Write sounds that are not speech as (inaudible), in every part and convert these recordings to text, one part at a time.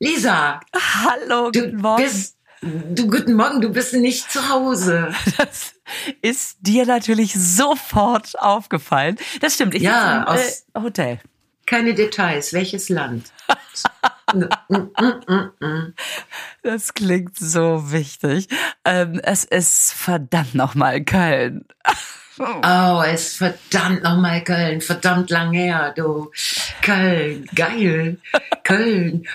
Lisa. Hallo, du guten Morgen. Bist, du, guten Morgen, du bist nicht zu Hause. (laughs) Das ist dir natürlich sofort aufgefallen. Das stimmt, ich ja, bin im äh, Hotel. Keine Details. Welches Land? das klingt so wichtig. Ähm, es ist verdammt nochmal Köln. (laughs) Oh, es ist verdammt nochmal Köln. Verdammt lang her, du. Köln, geil. Köln.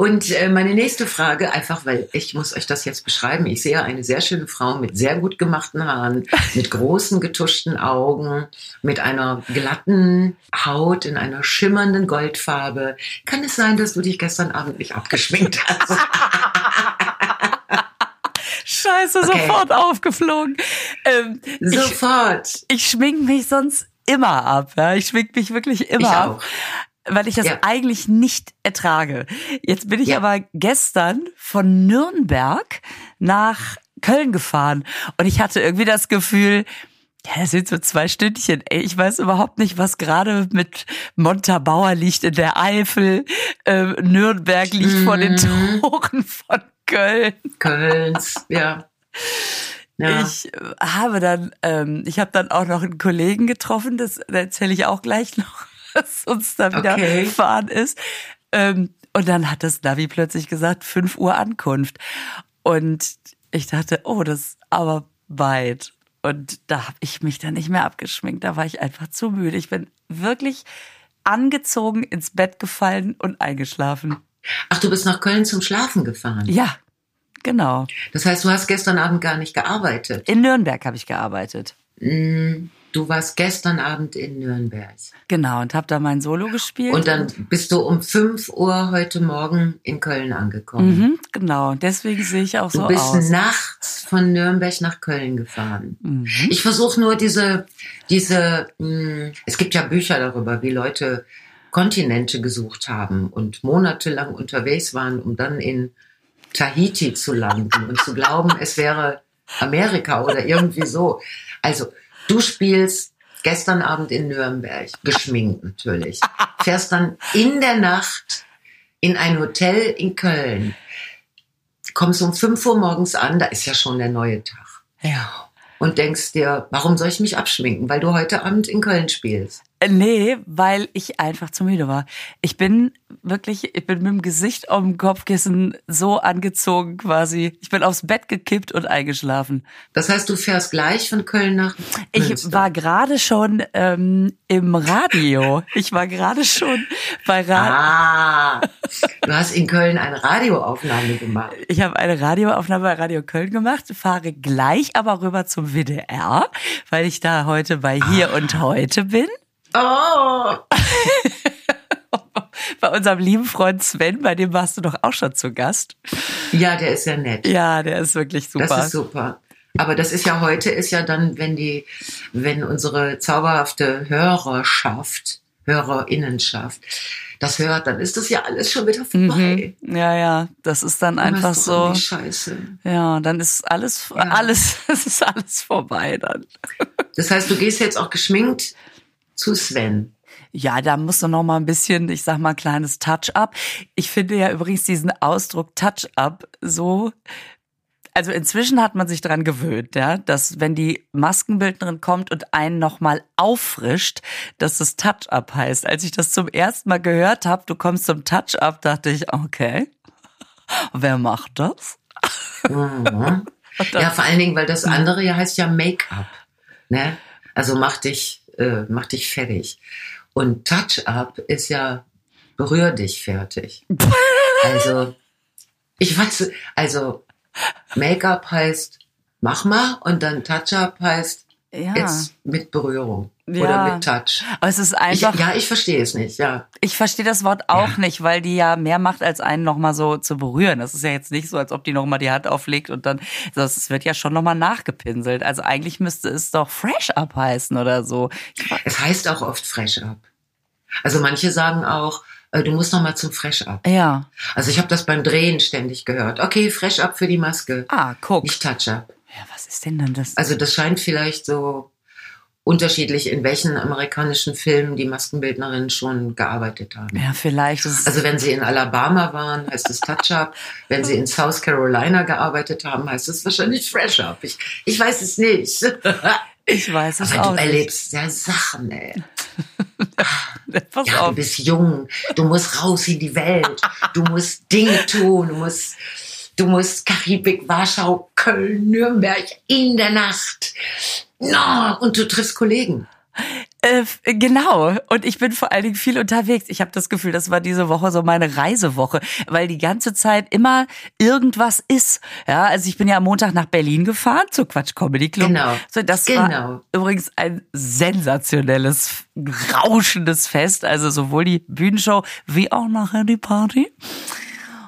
Und äh, meine nächste Frage, einfach weil ich muss euch das jetzt beschreiben. Ich sehe eine sehr schöne Frau mit sehr gut gemachten Haaren, (laughs) mit großen getuschten Augen, mit einer glatten Haut in einer schimmernden Goldfarbe. Kann es sein, dass du dich gestern Abend nicht abgeschminkt hast? (laughs) Scheiße, okay. sofort aufgeflogen. Ähm, sofort. Ich, ich schmink mich sonst immer ab. Ja? Ich schmink mich wirklich immer ich ab. Auch weil ich das ja. eigentlich nicht ertrage. Jetzt bin ich ja. aber gestern von Nürnberg nach Köln gefahren und ich hatte irgendwie das Gefühl, ja, das sind so zwei Stündchen. Ey, ich weiß überhaupt nicht, was gerade mit Montabaur liegt in der Eifel. Ähm, Nürnberg liegt mhm. vor den mhm. Toren von Köln. Kölns, ja. Ja. Ich habe dann, ähm, ich habe dann auch noch einen Kollegen getroffen, das erzähle ich auch gleich noch (laughs) was uns da wieder okay. fahren ist. Ähm, und dann hat das Navi plötzlich gesagt, 5 Uhr Ankunft. Und ich dachte, oh, das ist aber weit. Und da habe ich mich dann nicht mehr abgeschminkt. Da war ich einfach zu müde. Ich bin wirklich angezogen ins Bett gefallen und eingeschlafen. Ach, du bist nach Köln zum Schlafen gefahren? Ja, genau. Das heißt, du hast gestern Abend gar nicht gearbeitet? In Nürnberg habe ich gearbeitet. Mm. Du warst gestern Abend in Nürnberg. Genau, und hab da mein Solo gespielt. Und dann bist du um 5 Uhr heute Morgen in Köln angekommen. Mhm, genau, deswegen sehe ich auch du so aus. Du bist nachts von Nürnberg nach Köln gefahren. Mhm. Ich versuche nur diese, diese, mh, hm, es gibt ja Bücher darüber, wie Leute Kontinente gesucht haben und monatelang unterwegs waren, um dann in Tahiti zu landen und zu glauben, es wäre Amerika oder irgendwie so. Also Du spielst gestern Abend in Nürnberg, geschminkt natürlich. (laughs) Fährst dann in der Nacht in ein Hotel in Köln. Kommst um 5 Uhr morgens an, da ist ja schon der neue Tag. Ja. Und denkst dir, warum soll ich mich abschminken? Weil du heute Abend in Köln spielst. Äh, nee, weil ich einfach zu müde war. Ich bin wirklich, ich bin mit dem Gesicht auf dem Kopfkissen so angezogen quasi. Ich bin aufs Bett gekippt und eingeschlafen. Das heißt, du fährst gleich von Köln nach Münster. Ich war gerade schon ähm, im Radio. Ich war gerade schon bei Radio. Ah, du hast in Köln eine Radioaufnahme gemacht. Ich habe eine Radioaufnahme bei Radio Köln gemacht, fahre gleich aber rüber zum WDR, weil ich da heute bei Hier ah. und Heute bin. Oh! (laughs) bei unserem lieben Freund Sven, bei dem warst du doch auch schon zu Gast. Ja, der ist ja nett. Ja, der ist wirklich super. Das ist super. Aber das ist ja heute ist ja dann, wenn die, wenn unsere zauberhafte Hörerschaft, Hörerinnenschaft das hört, dann ist das ja alles schon wieder vorbei. Mhm. Ja, ja, das ist dann einfach so. Scheiße. Ja, dann ist alles, ja. alles, (laughs) es ist alles vorbei dann. Das heißt, du gehst jetzt auch geschminkt zu Sven. Ja, da muss noch mal ein bisschen, ich sag mal, kleines Touch-up. Ich finde ja übrigens diesen Ausdruck Touch-up so also inzwischen hat man sich dran gewöhnt, ja, dass wenn die Maskenbildnerin kommt und einen nochmal auffrischt, dass das Touch-up heißt. Als ich das zum ersten Mal gehört habe, du kommst zum Touch-up, dachte ich, okay, wer macht das? Mhm. (laughs) ja, vor allen Dingen, weil das andere ja heißt ja Make-up, ne? Also mach dich äh, mach dich fertig. Und Touch-up ist ja berühr dich fertig. (laughs) also, ich weiß, also Make-up heißt mach mal und dann Touch-up heißt ja. jetzt mit Berührung ja. oder mit Touch. Aber es ist einfach. Ich, ja, ich verstehe es nicht, ja. Ich verstehe das Wort auch ja. nicht, weil die ja mehr macht, als einen nochmal so zu berühren. Das ist ja jetzt nicht so, als ob die nochmal die Hand auflegt und dann, das wird ja schon nochmal nachgepinselt. Also eigentlich müsste es doch Fresh Up heißen oder so. Es heißt auch oft Fresh Up. Also manche sagen auch, äh, du musst nochmal zum Fresh Up. Ja. Also ich habe das beim Drehen ständig gehört. Okay, Fresh Up für die Maske. Ah, guck. Nicht Touch Up. Ja, was ist denn dann das? Also das scheint vielleicht so unterschiedlich, in welchen amerikanischen Filmen die Maskenbildnerinnen schon gearbeitet haben. Ja, vielleicht. also wenn sie in Alabama waren, heißt es Touch-Up. wenn sie in South Carolina gearbeitet haben, heißt es wahrscheinlich Fresh-Up. Ich, ich weiß es nicht. (laughs) Ich weiß es Aber auch. Du erlebst ja Sachen, ey. (laughs) Pass ja, auf. du bist jung, du musst raus in die Welt, du musst Dinge tun, du musst, du musst Karibik, Warschau, Köln, Nürnberg in der Nacht. No, und du triffst Kollegen. Äh, genau. Und ich bin vor allen Dingen viel unterwegs. Ich habe das Gefühl, das war diese Woche so meine Reisewoche, weil die ganze Zeit immer irgendwas ist. Ja, also ich bin ja am Montag nach Berlin gefahren zur Quatsch Comedy Club. Genau. So, das genau. war übrigens ein sensationelles, rauschendes Fest. Also sowohl die Bühnenshow wie auch nachher die Party.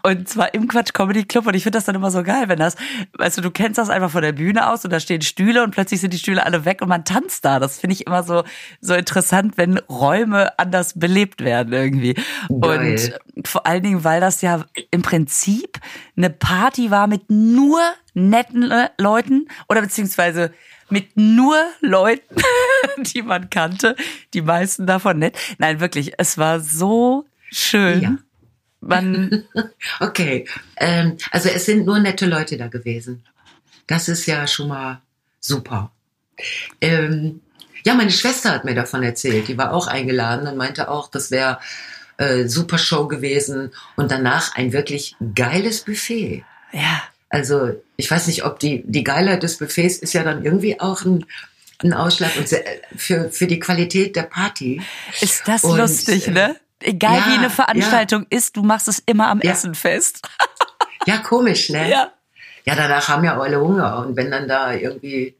Und zwar im Quatsch Comedy Club. Und ich finde das dann immer so geil, wenn das, weißt du, du kennst das einfach von der Bühne aus und da stehen Stühle und plötzlich sind die Stühle alle weg und man tanzt da. Das finde ich immer so, so interessant, wenn Räume anders belebt werden irgendwie. Geil. Und vor allen Dingen, weil das ja im Prinzip eine Party war mit nur netten Leuten oder beziehungsweise mit nur Leuten, (laughs) die man kannte. Die meisten davon nett. Nein, wirklich, es war so schön. Ja. Man, (laughs) Okay, ähm, also es sind nur nette Leute da gewesen. Das ist ja schon mal super. Ähm, ja, meine Schwester hat mir davon erzählt. Die war auch eingeladen und meinte auch, das wäre äh, super Show gewesen und danach ein wirklich geiles Buffet. ja. Also ich weiß nicht, ob die die Geilheit des Buffets ist ja dann irgendwie auch ein ein Ausschlag sehr- für für die Qualität der Party. Ist das Und, lustig, äh, ne? Egal ja, wie eine Veranstaltung ist, du machst es immer am Ja. Essen fest. (laughs) Ja, komisch, ne? Ja. Ja, danach haben ja alle Hunger. Und wenn dann da irgendwie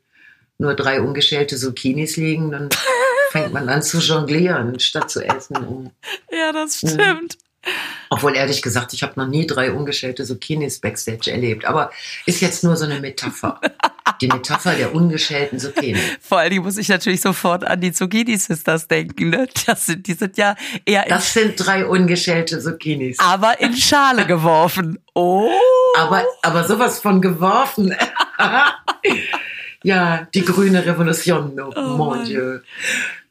nur drei ungeschälte Zucchinis liegen, dann (laughs) fängt man an zu jonglieren, statt zu essen. Ja, das stimmt. Obwohl, ehrlich gesagt, ich habe noch nie drei ungeschälte Zucchinis backstage erlebt. Aber ist jetzt nur so eine Metapher. Die Metapher der ungeschälten Zucchini. Vor allen Dingen muss ich natürlich sofort an die Zucchini Sisters denken, ne? Das sind, die sind ja eher in, Das sind drei ungeschälte Zucchinis. aber in Schale geworfen. Oh. Aber, aber sowas von geworfen. (laughs) ja, die grüne Revolution, oh, Oh mon. Dieu.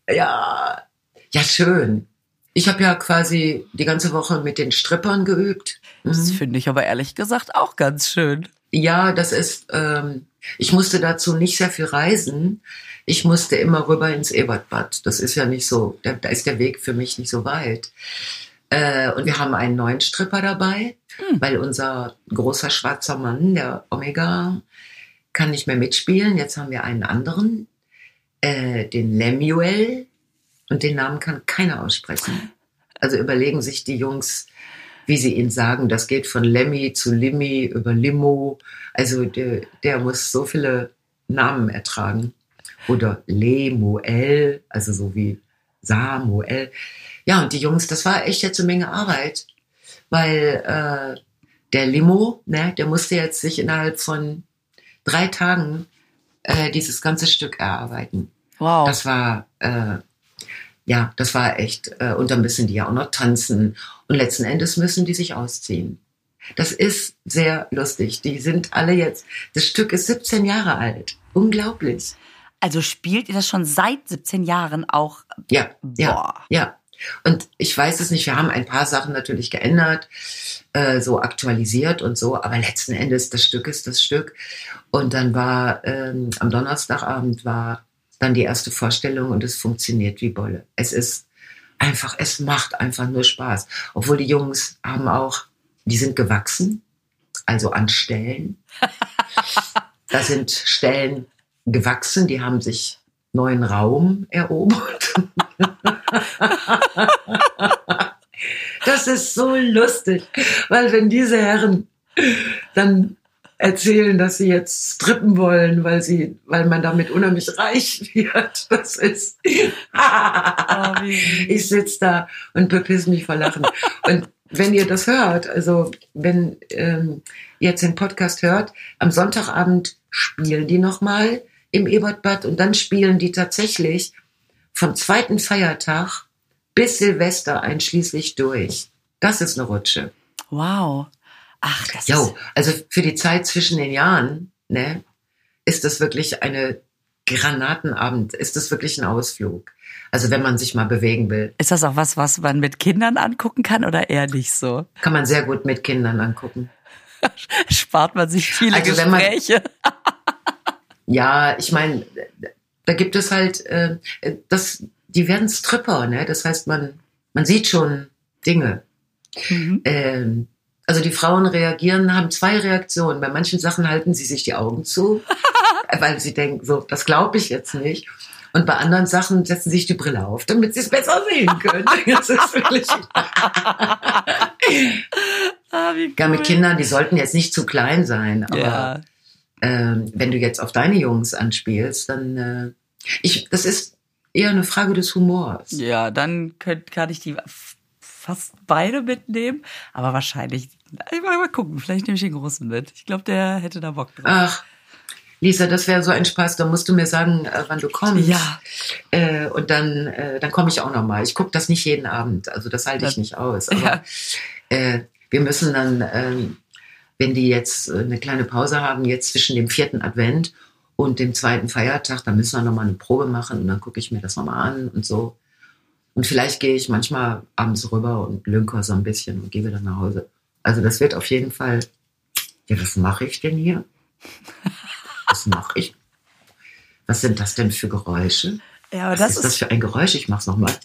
Ja, ja, schön. Ich habe ja quasi die ganze Woche mit den Strippern geübt. Das Mhm. finde ich aber ehrlich gesagt auch ganz schön. Ja, das ist, ähm, ich musste dazu nicht sehr viel reisen. Ich musste immer rüber ins Ebertbad. Das ist ja nicht so, da, da ist der Weg für mich nicht so weit. Äh, und wir haben einen neuen Stripper dabei, weil unser großer schwarzer Mann, der Omega, kann nicht mehr mitspielen. Jetzt haben wir einen anderen, äh, den Lemuel. Und den Namen kann keiner aussprechen. Also überlegen sich die Jungs, wie sie ihn sagen. Das geht von Lemmy zu Limmy über Limo. Also der, der muss so viele Namen ertragen. Oder Lemuel, also so wie Samuel. Ja, und die Jungs, das war echt jetzt eine Menge Arbeit, weil äh, der Limo, ne, der musste jetzt sich innerhalb von drei Tagen äh, dieses ganze Stück erarbeiten. Wow. Das war, äh, ja, das war echt. Äh, und dann müssen die ja auch noch tanzen. Und letzten Endes müssen die sich ausziehen. Das ist sehr lustig. Die sind alle jetzt, das Stück ist 17 Jahre alt. Unglaublich. also spielt ihr das schon seit 17 Jahren auch? Ja, ja, Boah. ja. Und ich weiß es nicht, wir haben ein paar Sachen natürlich geändert, äh, so aktualisiert und so, aber letzten Endes, das Stück ist das Stück. Und dann war ähm, am Donnerstagabend war dann die erste Vorstellung und es funktioniert wie Bolle. Es ist einfach, es macht einfach nur Spaß. Obwohl die Jungs haben auch, die sind gewachsen, also an Stellen. (laughs) da sind Stellen gewachsen, die haben sich neuen Raum erobert. (laughs) Das ist so lustig, weil wenn diese Herren dann erzählen, dass sie jetzt strippen wollen, weil sie, weil man damit unheimlich reich wird, (laughs) das ist, ich sitze da und bepiss mich vor Lachen. Und wenn ihr das hört, also wenn ähm, ihr jetzt den Podcast hört, am Sonntagabend spielen die nochmal im Ebertbad und dann spielen die tatsächlich vom zweiten Feiertag bis Silvester einschließlich durch. Das ist eine Rutsche. Wow. Ach, das ist Jo, also für die Zeit zwischen den Jahren, ne, ist das wirklich eine Granatenabend. Ist das wirklich ein Ausflug? Also wenn man sich mal bewegen will. Ist das auch was, was man mit Kindern angucken kann oder eher nicht so? Kann man sehr gut mit Kindern angucken. (laughs) Spart man sich viele also Gespräche. Man, (laughs) ja, ich meine, da gibt es halt, äh, das, die werden Stripper, ne? Das heißt, man, man sieht schon Dinge. Mhm. Ähm, also die Frauen reagieren, haben zwei Reaktionen. Bei manchen Sachen halten sie sich die Augen zu, (laughs) weil sie denken, so, das glaube ich jetzt nicht. Und bei anderen Sachen setzen sie sich die Brille auf, damit sie es besser sehen können. (laughs) Das ist wirklich. (laughs) ah, cool. Ja, mit Kindern, die sollten jetzt nicht zu klein sein, aber ja. ähm, wenn du jetzt auf deine Jungs anspielst, dann äh, ich, das ist eher eine Frage des Humors. Ja, dann könnt, kann ich die fast beide mitnehmen, aber wahrscheinlich, ich mal, mal gucken, vielleicht nehme ich den Großen mit. Ich glaube, der hätte da Bock drauf. Ach, Lisa, das wäre so ein Spaß, da musst du mir sagen, äh, wann du kommst. Ja. Äh, und dann, äh, dann komme ich auch nochmal. Ich gucke das nicht jeden Abend, also das halte ich nicht aus. (laughs) Aber ja. äh, wir müssen dann, ähm, wenn die jetzt äh, eine kleine Pause haben, jetzt zwischen dem vierten Advent und dem zweiten Feiertag, dann müssen wir nochmal eine Probe machen und dann gucke ich mir das nochmal an und so. Und vielleicht gehe ich manchmal abends rüber und lünker so ein bisschen und gehe wieder nach Hause. Also das wird auf jeden Fall, ja, was mache ich denn hier? Was mache ich? Was sind das denn für Geräusche? Ja, aber Was das ist, ist das für ein Geräusch? Ich mach's nochmal.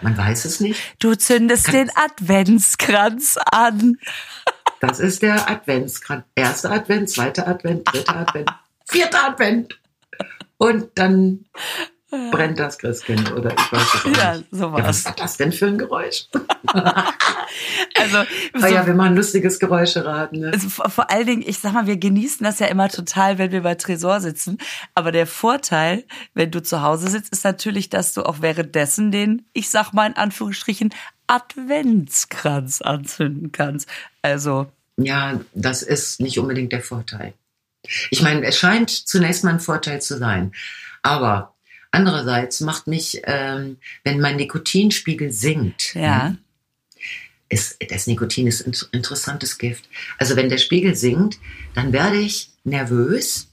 Man weiß es nicht. Du zündest Kann den Adventskranz an. Das ist der Adventskranz. Erster Advent, zweiter Advent, dritter Advent, vierter Advent. Und dann brennt das Christkind oder ich weiß es ja, nicht. Sowas. Ja, was ist das denn für ein Geräusch? (laughs) also, (laughs) so, ja, wir machen lustiges Geräuscheraten. Ne? Also vor allen Dingen, ich sag mal, wir genießen das ja immer total, wenn wir bei Tresor sitzen. Aber der Vorteil, wenn du zu Hause sitzt, ist natürlich, dass du auch währenddessen den, ich sag mal in Anführungsstrichen, Adventskranz anzünden kannst. Also. Ja, das ist nicht unbedingt der Vorteil. Ich meine, es scheint zunächst mal ein Vorteil zu sein. Aber Andererseits macht mich, ähm, wenn mein Nikotinspiegel sinkt, ja. Ne, ist, das Nikotin ist ein interessantes Gift. Also wenn der Spiegel sinkt, dann werde ich nervös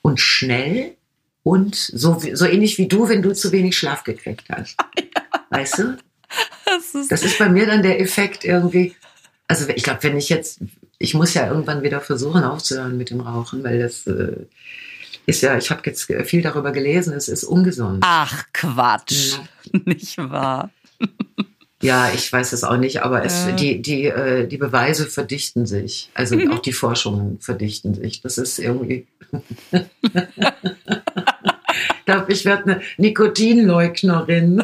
und schnell und so, so ähnlich wie du, wenn du zu wenig Schlaf gekriegt hast. (laughs) Weißt du? Das ist, das ist bei mir dann der Effekt irgendwie. Also ich glaube, wenn ich jetzt, ich muss ja irgendwann wieder versuchen aufzuhören mit dem Rauchen, weil das äh, ist ja, ich habe jetzt viel darüber gelesen, es ist ungesund. Ach Quatsch, ja. (laughs) nicht wahr? (laughs) Ja, ich weiß es auch nicht, aber es, äh. die, die, äh, die Beweise verdichten sich. Also auch die Forschungen verdichten sich. Das ist irgendwie. (laughs) ich werde eine Nikotinleugnerin.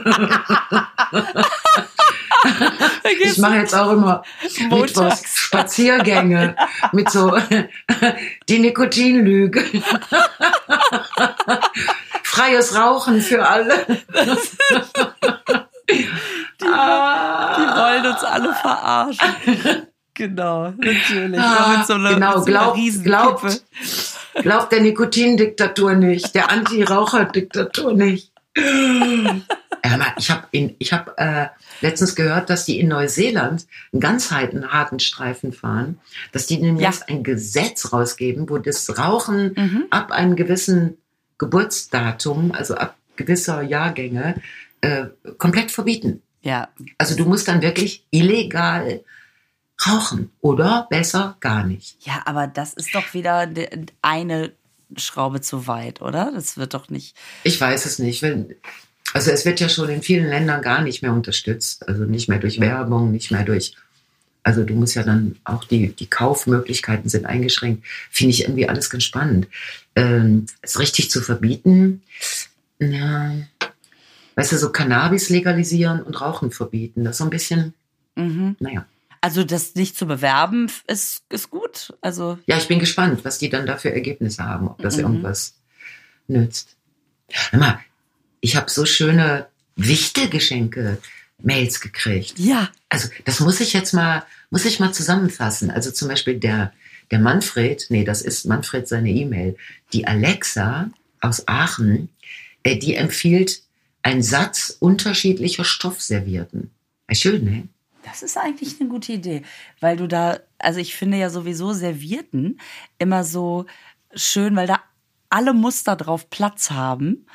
Ich mache jetzt auch immer Mittwochs Spaziergänge (laughs) mit so (laughs) die Nikotinlüge. (laughs) Freies Rauchen für alle. Die, die wollen uns alle verarschen. Genau, natürlich. Ah, so einer, genau, glaub, so glaubt, glaubt der Nikotindiktatur nicht, der Anti-Raucher-Diktatur nicht. ich habe ich hab, äh, letztens gehört, dass die in Neuseeland einen ganz harten Streifen fahren, dass die nämlich ja. ein Gesetz rausgeben, wo das Rauchen mhm. ab einem gewissen Geburtsdatum, also ab gewisser Jahrgänge, äh, komplett verbieten. Ja. Also du musst dann wirklich illegal rauchen oder besser gar nicht. Ja, aber das ist doch wieder eine Schraube zu weit, oder? Das wird doch nicht. Ich weiß es nicht. Wenn, also es wird ja schon in vielen Ländern gar nicht mehr unterstützt. Also nicht mehr durch Werbung, nicht mehr durch. Also du musst ja dann auch die, die Kaufmöglichkeiten sind eingeschränkt. Finde ich irgendwie alles ganz spannend. Ähm, es richtig zu verbieten, na, weißt du, so Cannabis legalisieren und Rauchen verbieten. Das ist so ein bisschen, mhm. naja. Also das nicht zu bewerben ist, ist gut. Also ja, ich bin gespannt, was die dann da für Ergebnisse haben, ob das mhm. irgendwas nützt. Hör mal, ich habe so schöne Wichtelgeschenke Mails gekriegt. Ja. Also das muss ich jetzt mal, muss ich mal zusammenfassen. Also zum Beispiel der, der Manfred, nee, das ist Manfred seine E-Mail. Die Alexa aus Aachen, äh, die empfiehlt einen Satz unterschiedlicher Stoffservierten. Schön, ne? Das ist eigentlich eine gute Idee, weil du da, also ich finde ja sowieso Servierten immer so schön, weil da alle Muster drauf Platz haben.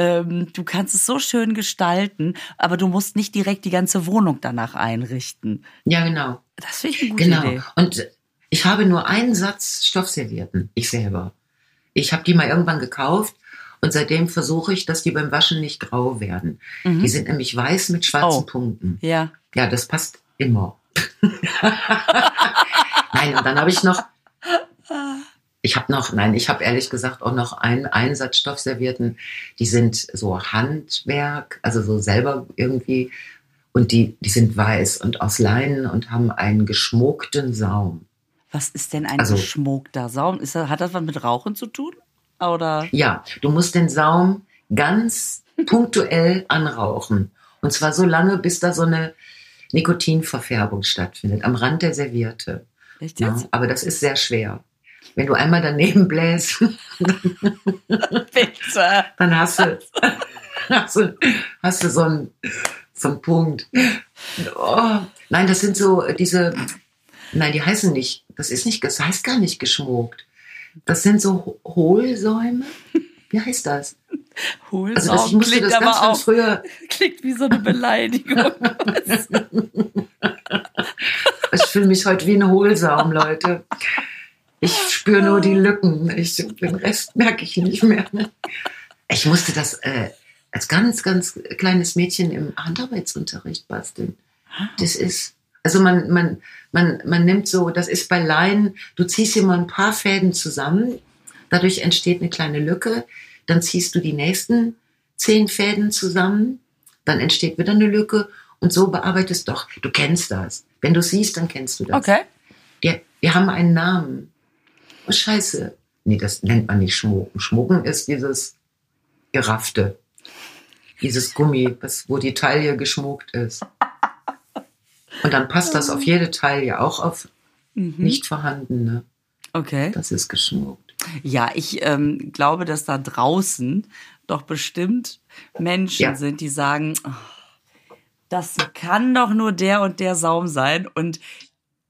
Ähm, du kannst es so schön gestalten, aber du musst nicht direkt die ganze Wohnung danach einrichten. Ja, genau. Das finde ich eine gute genau. Idee. Und ich habe nur einen Satz Stoffservietten, ich selber. Ich habe die mal irgendwann gekauft und seitdem versuche ich, dass die beim Waschen nicht grau werden. Mhm. Die sind nämlich weiß mit schwarzen oh. Punkten. Ja. Ja, das passt immer. (laughs) Nein, und dann habe ich noch, (laughs) ich habe noch, nein, ich habe ehrlich gesagt auch noch einen Einsatz Stoffservierten. Die sind so Handwerk, also so selber irgendwie. Und die, die sind weiß und aus Leinen und haben einen geschmuckten Saum. Was ist denn ein also, geschmuckter Saum? Ist das, hat das was mit Rauchen zu tun? Oder? Ja, du musst den Saum ganz punktuell anrauchen. Und zwar so lange, bis da so eine Nikotinverfärbung stattfindet, am Rand der Serviette. Jetzt? Ja, aber das ist sehr schwer. Wenn du einmal daneben bläst, (laughs) dann hast du, (laughs) hast du, hast du so einen, so einen Punkt. Oh, nein, das sind so diese, nein, die heißen nicht, das ist nicht, das heißt gar nicht geschmuckt. Das sind so Hohlsäume. Wie heißt das? Hohlsaum also das, ich musste klingt das ganz, aber auch, früher. (laughs) Klingt wie so eine Beleidigung. ich fühle mich heute wie ein Hohlsaum, Leute. Ich spüre nur die Lücken. Ich, den Rest merke ich nicht mehr. Ich musste das äh, als ganz, ganz kleines Mädchen im Handarbeitsunterricht basteln. Das ist, also man, man, man, man nimmt so, das ist bei Leinen, du ziehst immer ein paar Fäden zusammen, dadurch entsteht eine kleine Lücke, dann ziehst du die nächsten zehn Fäden zusammen, dann entsteht wieder eine Lücke und so bearbeitest doch. Du kennst das. Wenn du siehst, dann kennst du das. Okay. Wir, wir haben einen Namen. Scheiße. Nee, das nennt man nicht Schmucken. Schmucken ist dieses Geraffte. Dieses Gummi, was, wo die Taille geschmuckt ist. Und dann passt das auf jede Taille, auch auf mhm. nicht vorhandene. Okay. Das ist geschmuckt. Ja, ich ähm, glaube, dass da draußen doch bestimmt Menschen ja. sind, die sagen, oh, das kann doch nur der und der Saum sein. Und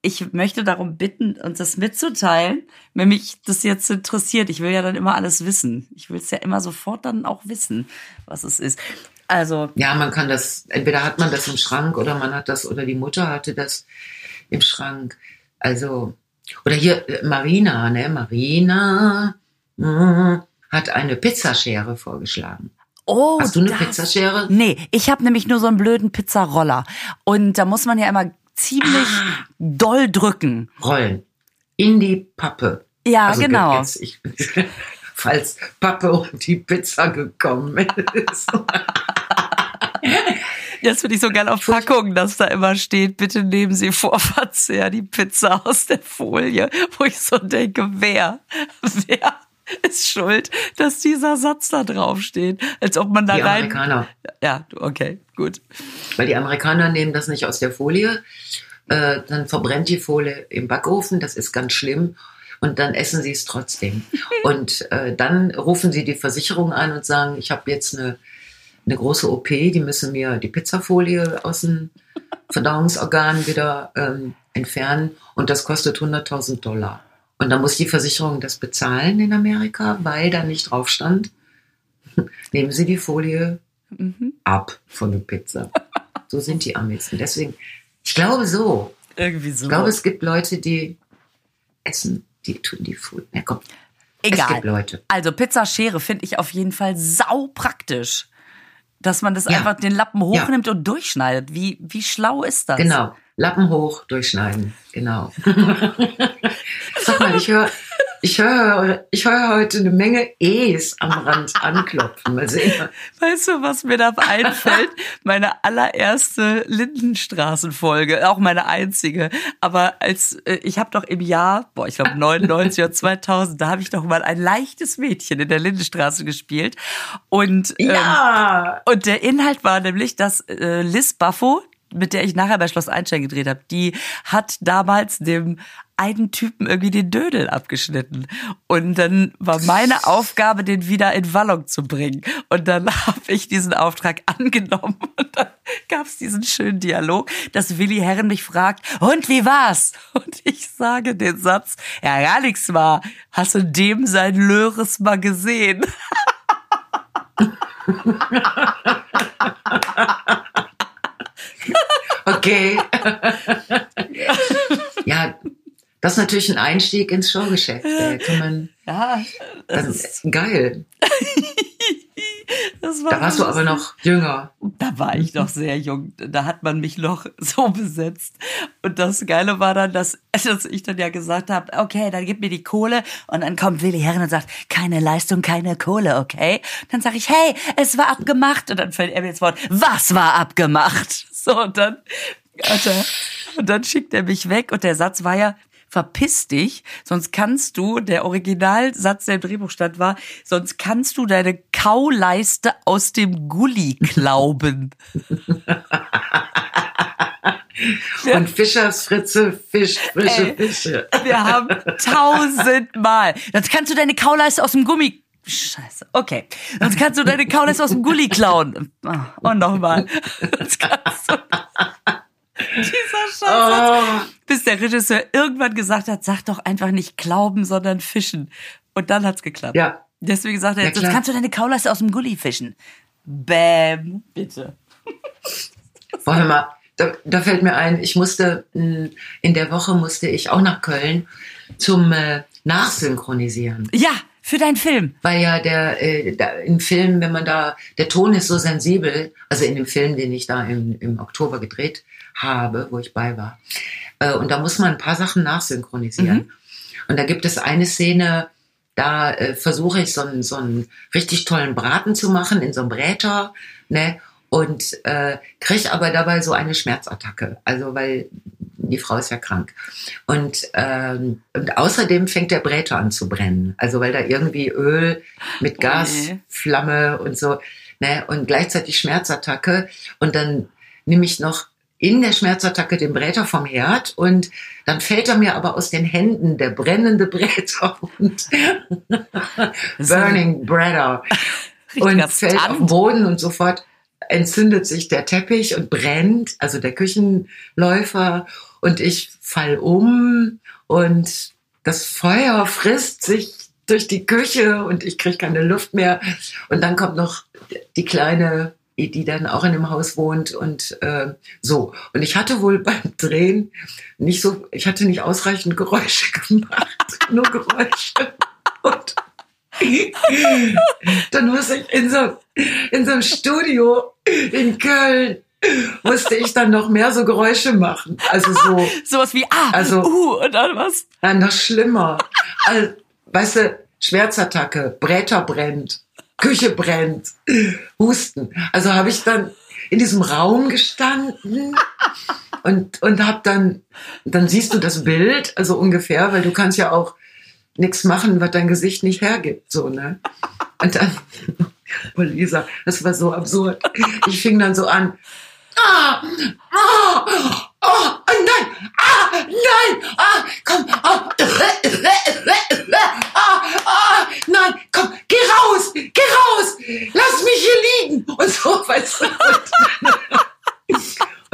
ich möchte darum bitten, uns das mitzuteilen, wenn mich das jetzt interessiert. Ich will ja dann immer alles wissen. Ich will es ja immer sofort dann auch wissen, was es ist. Also. Ja, man kann das, entweder hat man das im Schrank oder man hat das, oder die Mutter hatte das im Schrank. Also, oder hier äh, Marina, ne? Marina mh, hat eine Pizzaschere vorgeschlagen. Oh, Hast du eine das, Pizzaschere? Nee, ich habe nämlich nur so einen blöden Pizzaroller. Und da muss man ja immer ziemlich ah. doll drücken. Rollen. In die Pappe. Ja, also genau. Jetzt, ich, (laughs) falls Pappe um die Pizza gekommen ist. (laughs) Das finde ich so geil auf Packungen, dass da immer steht, bitte nehmen Sie vor Verzehr die Pizza aus der Folie, wo ich so denke, wer, (laughs) wer (laughs) ist schuld, dass dieser Satz da drauf steht, als ob man da die rein. Amerikaner. Ja, okay, gut. Weil die Amerikaner nehmen das nicht aus der Folie, äh, dann verbrennt die Folie im Backofen, das ist ganz schlimm und dann essen sie es trotzdem. (laughs) und äh, dann rufen sie die Versicherung an und sagen, ich habe jetzt eine, eine große OP, die müssen mir die Pizzafolie aus dem (laughs) Verdauungsorgan wieder ähm, entfernen und das kostet 100.000 Dollar. Und dann muss die Versicherung das bezahlen in Amerika, weil da nicht drauf stand, (laughs) nehmen Sie die Folie mhm. ab von der Pizza. So sind die Amis. Und deswegen, ich glaube so. Irgendwie so. Ich glaube, es gibt Leute, die essen die tun die Food. Ja, komm. Egal. Es gibt Leute. Also Pizzaschere finde ich auf jeden Fall sau praktisch. Dass man das ja. einfach den Lappen hochnimmt ja. und durchschneidet. Wie, wie schlau ist das? Genau. Lappen hoch, durchschneiden. Genau. (laughs) Sag mal, ich höre ich höre ich hör heute eine Menge E's am Rand anklopfen. Mal sehen. Weißt du, was mir da einfällt? Meine allererste Lindenstraßenfolge, auch meine einzige. Aber als äh, ich habe doch im Jahr, boah, ich glaube 99 oder 2000, da habe ich doch mal ein leichtes Mädchen in der Lindenstraße gespielt. Und, ähm, ja. und der Inhalt war nämlich, dass äh, Liz Buffo, mit der ich nachher bei Schloss Einstein gedreht habe, die hat damals dem einen Typen irgendwie den Dödel abgeschnitten. Und dann war meine Aufgabe, den wieder in Wallung zu bringen. Und dann (laughs) habe ich diesen Auftrag angenommen. Und dann gab es diesen schönen Dialog, dass Willi Herren mich fragt, und wie war's? Und ich sage den Satz, ja, gar nichts war. Hast du dem sein Löres mal gesehen? (laughs) okay. ja, das ist natürlich ein Einstieg ins Showgeschäft. Da kann man, ja, das ist geil. War da warst du aber noch jünger. Da war ich noch sehr jung. Da hat man mich noch (laughs) so besetzt. Und das Geile war dann, dass, dass ich dann ja gesagt habe, okay, dann gib mir die Kohle. Und dann kommt Willi Herren und sagt, keine Leistung, keine Kohle, okay? Dann sage ich, hey, es war abgemacht. Und dann fällt er mir ins Wort, was war abgemacht? (laughs) So, und dann, Alter, und dann schickt er mich weg. Und der Satz war ja, verpiss dich, sonst kannst du, der Originalsatz, der im Drehbuch stand, war, sonst kannst du deine Kauleiste aus dem Gully klauben. (laughs) Und Fischers Fritze Fisch, frische Ey, Fische. Wir haben tausendmal. Sonst kannst du deine Kauleiste aus dem Gummi Scheiße. Okay. Sonst kannst du deine Kauleiste aus dem Gully klauen. Oh, und nochmal. Sonst kannst du Dieser Scheiß. Oh. Bis der Regisseur irgendwann gesagt hat, sag doch einfach nicht glauben, sondern fischen. Und dann hat's geklappt. Ja. Deswegen sagt er, jetzt kannst du deine Kauleiste aus dem Gully fischen. Bäm, bitte. Warte mal, da, da fällt mir ein, ich musste, hm, in der Woche musste ich auch nach Köln zum äh, Nachsynchronisieren. Ja, für deinen Film. Weil ja der äh, da, im Film, wenn man da, der Ton ist so sensibel, also in dem Film, den ich da im, im Oktober gedreht habe, wo ich bei war. Äh, und da muss man ein paar Sachen nachsynchronisieren. Mhm. Und da gibt es eine Szene, da äh, versuche ich so einen, so einen richtig tollen Braten zu machen in so einem Bräter, ne? Und äh, kriege aber dabei so eine Schmerzattacke. Also weil die Frau ist ja krank. Und, ähm, und außerdem fängt der Bräter an zu brennen. Also weil da irgendwie Öl mit oh Gasflamme und so, ne? Und gleichzeitig Schmerzattacke. Und dann nehme ich noch in der Schmerzattacke den Bräter vom Herd und dann fällt er mir aber aus den Händen der brennende Bräter (laughs) und Burning Breader (laughs) und fällt auf den Boden und sofort entzündet sich der Teppich und brennt, also der Küchenläufer. Und ich fall um und das Feuer frisst sich durch die Küche und ich kriege keine Luft mehr. Und dann kommt noch die kleine die dann auch in dem Haus wohnt und äh, so. Und ich hatte wohl beim Drehen nicht so, ich hatte nicht ausreichend Geräusche (laughs) gemacht, nur Geräusche. Und dann muss ich in so, in so einem Studio in Köln musste ich dann noch mehr so Geräusche machen. Also so. (laughs) Sowas wie ah, also, uh, und dann was? Ja, noch schlimmer. Also, weißt du, Schmerzattacke, Bräter brennt. Küche brennt, Husten. Also habe ich dann in diesem Raum gestanden (laughs) und, und habe dann, dann siehst du das Bild, also ungefähr, weil du kannst ja auch nichts machen, was dein Gesicht nicht hergibt, so, ne? Und dann, (laughs) oh Lisa, das war so absurd. Ich fing dann so an, ah, ah, oh, nein, ah, nein, ah, komm, ah, ah, ah, nein, komm, geh raus, geh raus, lass mich hier liegen und so, weißt du.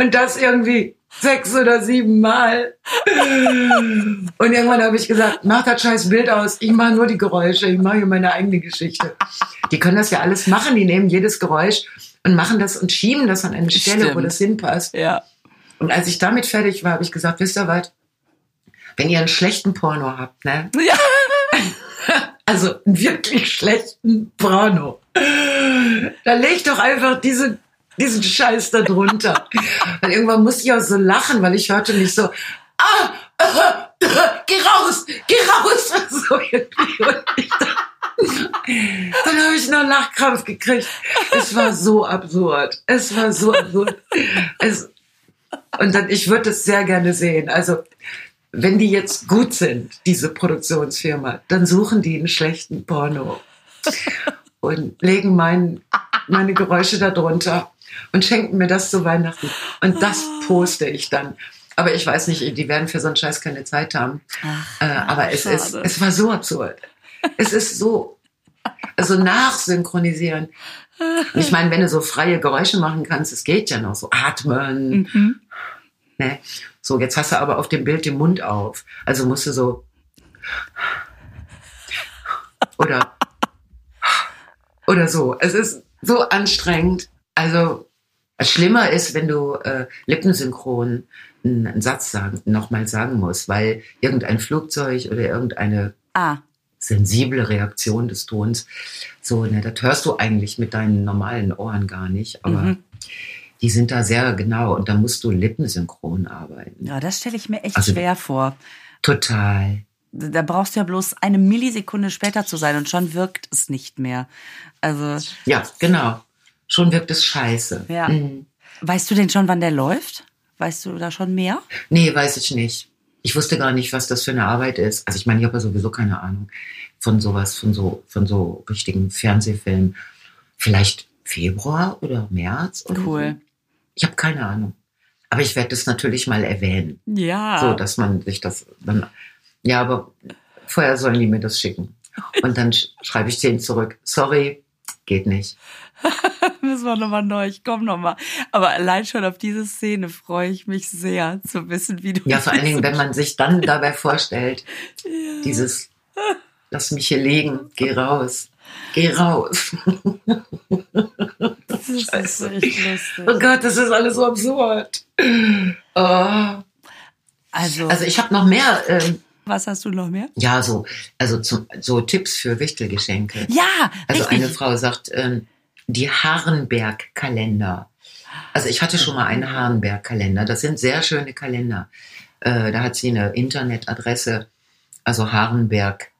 Und das irgendwie sechs oder sieben Mal. (laughs) Und irgendwann habe ich gesagt, mach das scheiß Bild aus, ich mache nur die Geräusche, ich mache hier meine eigene Geschichte. Die können das ja alles machen, die nehmen jedes Geräusch und machen das und schieben das an eine Stelle, Stimmt. wo das hinpasst. Ja. Und als ich damit fertig war, habe ich gesagt, wisst ihr was? Wenn ihr einen schlechten Porno habt, ne? (laughs) Ja. (laughs) also einen wirklich schlechten Porno, dann legt doch einfach diese, diesen Scheiß da drunter. Und irgendwann musste ich auch so lachen, weil ich hörte mich so, ah, äh, äh, geh raus, geh raus. (laughs) So irgendwie. Und ich dann habe ich noch Lachkrampf gekriegt. Es war so absurd. Es war so absurd. Es, und dann, ich würde es sehr gerne sehen. Also, wenn die jetzt gut sind, diese Produktionsfirma, dann suchen die einen schlechten Porno und legen mein, meine Geräusche darunter und schenken mir das zu Weihnachten. Und das poste ich dann. Aber ich weiß nicht, die werden für so einen Scheiß keine Zeit haben. Ach, äh, aber es, ist, es war so absurd. Es ist so Also nachsynchronisieren. Und ich meine, wenn du so freie Geräusche machen kannst, es geht ja noch so atmen. Mhm. Ne? So, jetzt hast du aber auf dem Bild den Mund auf. Also musst du so oder oder so. Es ist so anstrengend. Also schlimmer ist, wenn du äh, lippensynchron einen, Satz sagen, nochmal sagen musst, weil irgendein Flugzeug oder irgendeine ah. sensible Reaktion des Tons, so, ne, das hörst du eigentlich mit deinen normalen Ohren gar nicht, aber mhm. die sind da sehr genau und da musst du lippensynchron arbeiten. Ja, das stelle ich mir echt also, schwer vor. Total. Da brauchst du ja bloß eine Millisekunde später zu sein und schon wirkt es nicht mehr. Also. Ja, genau. Schon wirkt es scheiße. Ja. Mhm. Weißt du denn schon, wann der läuft? Weißt du da schon mehr? Nee, weiß ich nicht. Ich wusste gar nicht, was das für eine Arbeit ist. Also ich meine, ich habe ja sowieso keine Ahnung von sowas, von so, von so richtigen Fernsehfilmen. Vielleicht Februar oder März oder Cool. So. Ich habe keine Ahnung. Aber ich werde das natürlich mal erwähnen. Ja. So, dass man sich das dann. Ja, aber vorher sollen die mir das schicken. (laughs) Und dann schreibe ich denen zurück. Sorry, geht nicht. (laughs) (laughs) Müssen wir nochmal neu. Ich komme nochmal. Aber allein schon auf diese Szene freue ich mich sehr zu wissen, wie du. Ja, vor allen Dingen, wenn man sich dann dabei (laughs) vorstellt, ja. dieses, lass mich hier liegen, geh raus. Geh raus. Das ist Scheiße. echt lustig. Oh Gott, das ist alles so absurd. Oh. Also, also ich habe noch mehr. Ähm, was hast du noch mehr? Ja, so, also zum, so Tipps für Wichtelgeschenke. Ja, Also richtig. eine Frau sagt, ähm, die Harenberg-Kalender. Also ich hatte schon mal einen Harenberg-Kalender. Das sind sehr schöne Kalender. Äh, da hat sie eine Internetadresse, also Harenberg,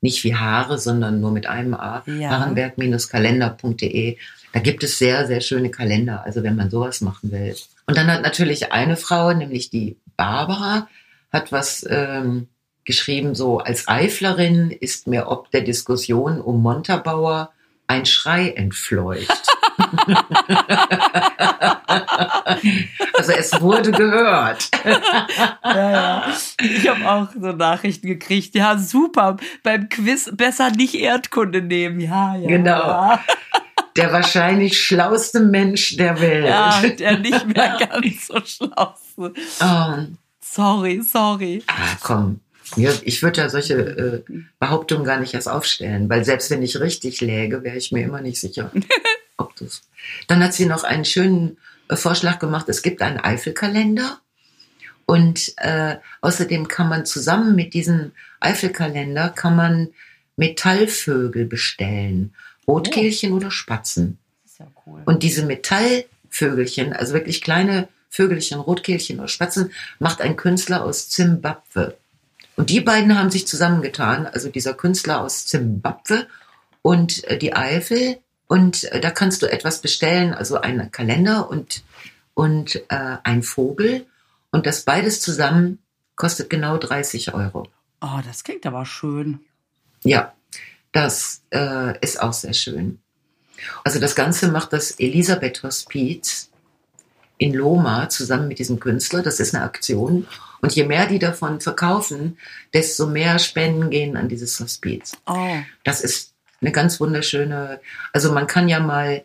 nicht wie Haare, sondern nur mit einem A, Ja. harenberg-kalender.de. Da gibt es sehr, sehr schöne Kalender, also wenn man sowas machen will. Und dann hat natürlich eine Frau, nämlich die Barbara, hat was ähm, geschrieben, so als Eiflerin ist mir ob der Diskussion um Montabaur ein Schrei entfleucht. (laughs) also es wurde gehört. Ja, ja. Ich habe auch so Nachrichten gekriegt. Ja, super. Beim Quiz besser nicht Erdkunde nehmen. Ja, ja. Genau. Der wahrscheinlich schlauste Mensch der Welt. ja der nicht mehr (laughs) ganz so schlau ist. Oh, Sorry, sorry. ah, komm. Ja, Ich würde ja solche äh, Behauptungen gar nicht erst aufstellen, weil selbst wenn ich richtig läge, wäre ich mir immer nicht sicher, (laughs) ob das. Dann hat sie noch einen schönen äh, Vorschlag gemacht. Es gibt einen Eifelkalender und äh, außerdem kann man zusammen mit diesem Eifelkalender kann man Metallvögel bestellen, Rotkehlchen oder Spatzen. Das ist ja cool. Und diese Metallvögelchen, also wirklich kleine Vögelchen, Rotkehlchen oder Spatzen, macht ein Künstler aus Zimbabwe. Und die beiden haben sich zusammengetan, also dieser Künstler aus Zimbabwe und äh, die Eifel. Und äh, da kannst du etwas bestellen, also einen Kalender und, und äh, ein Vogel. Und das beides zusammen kostet genau 30 Euro. Oh, das klingt aber schön. Ja, das äh, ist auch sehr schön. Also das Ganze macht das Elisabeth Hospiz in Loma zusammen mit diesem Künstler. Das ist eine Aktion. Und je mehr die davon verkaufen, desto mehr Spenden gehen an dieses Hospiz. Oh. Das ist eine ganz wunderschöne, also man kann ja mal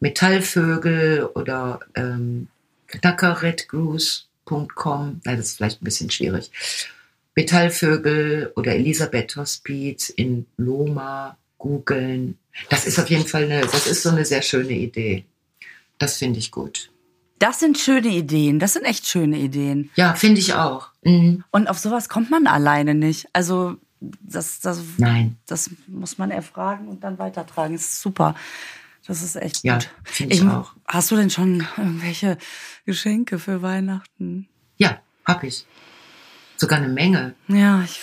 Metallvögel oder ähm, knackerredgoose.com, nein, das ist vielleicht ein bisschen schwierig. Metallvögel oder Elisabeth Hospiz in Loma googeln. Das ist auf jeden Fall eine, das ist so eine sehr schöne Idee. Das finde ich gut. Das sind schöne Ideen. Das sind echt schöne Ideen. Ja, finde ich auch. Mhm. Und auf sowas kommt man alleine nicht. Also das, das, Nein. das muss man erfragen und dann weitertragen. Das ist super. Das ist echt Ja, gut. finde ich auch. Hast du denn schon irgendwelche Geschenke für Weihnachten? Ja, hab ich. Sogar eine Menge. Ja, ich,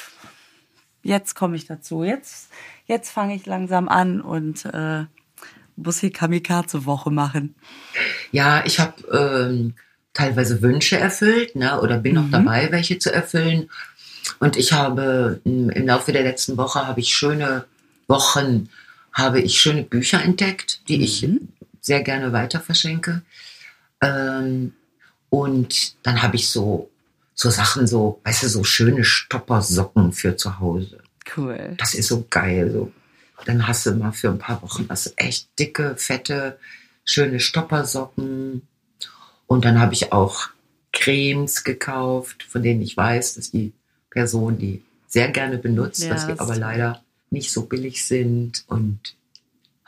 jetzt komme ich dazu. Jetzt, jetzt fange ich langsam an und äh, muss hier Kamikaze-Woche machen. Ja, ich habe ähm, teilweise Wünsche erfüllt, ne, oder bin noch Mhm. dabei, welche zu erfüllen. Und ich habe m, im Laufe der letzten Woche habe ich schöne Wochen, habe ich schöne Bücher entdeckt, die ich Mhm. sehr gerne weiter verschenke. Ähm, und dann habe ich so so Sachen so, weißt du, so schöne Stoppersocken für zu Hause. Cool. Das ist so geil, so dann hast du mal für ein paar Wochen du echt dicke, fette, schöne Stoppersocken. Und dann habe ich auch Cremes gekauft, von denen ich weiß, dass die Person die sehr gerne benutzt, ja, dass die aber leider nicht so billig sind. Und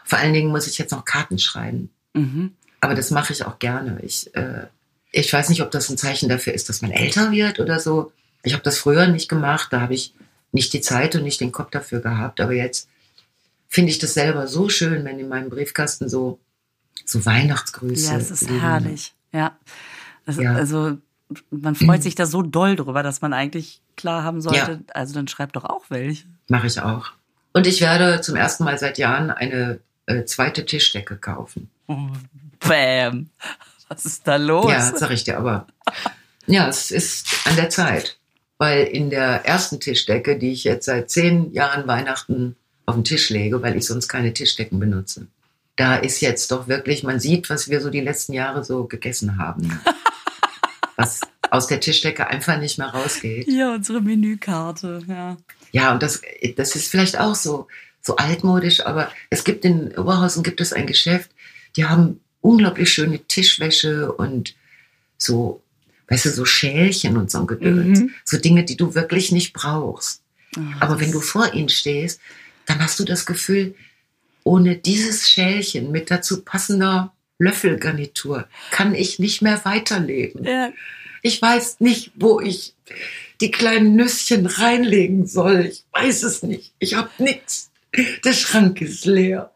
vor allen Dingen muss ich jetzt noch Karten schreiben. Mhm. Aber das mache ich auch gerne. Ich, äh, ich weiß nicht, ob das ein Zeichen dafür ist, dass man älter wird oder so. Ich habe das früher nicht gemacht. Da habe ich nicht die Zeit und nicht den Kopf dafür gehabt. Aber jetzt finde ich das selber so schön, wenn in meinem Briefkasten so, so Weihnachtsgrüße. Ja, es ist liegen. herrlich. Ja. Ja. Also man freut sich da so doll drüber, dass man eigentlich klar haben sollte, ja. also dann schreibt doch auch welche. Mache ich auch. Und ich werde zum ersten Mal seit Jahren eine äh, zweite Tischdecke kaufen. Bam. Was ist da los? Ja, sag ich dir, aber (laughs) ja, es ist an der Zeit. Weil in der ersten Tischdecke, die ich jetzt seit zehn Jahren Weihnachten auf den Tisch lege, weil ich sonst keine Tischdecken benutze, da ist jetzt doch wirklich, man sieht, was wir so die letzten Jahre so gegessen haben. (laughs) was aus der Tischdecke einfach nicht mehr rausgeht. Ja, unsere Menükarte, ja. Ja, und das, das ist vielleicht auch so, so altmodisch, aber es gibt in Oberhausen gibt es ein Geschäft, die haben unglaublich schöne Tischwäsche und so, weißt du, so Schälchen und so ein Gedöns. Mhm. So Dinge, die du wirklich nicht brauchst. Oh, aber wenn du vor ihnen stehst, dann hast du das Gefühl, ohne dieses Schälchen mit dazu passender Löffelgarnitur kann ich nicht mehr weiterleben. Ja. Ich weiß nicht, wo ich die kleinen Nüsschen reinlegen soll. Ich weiß es nicht. Ich habe nichts. Der Schrank ist leer.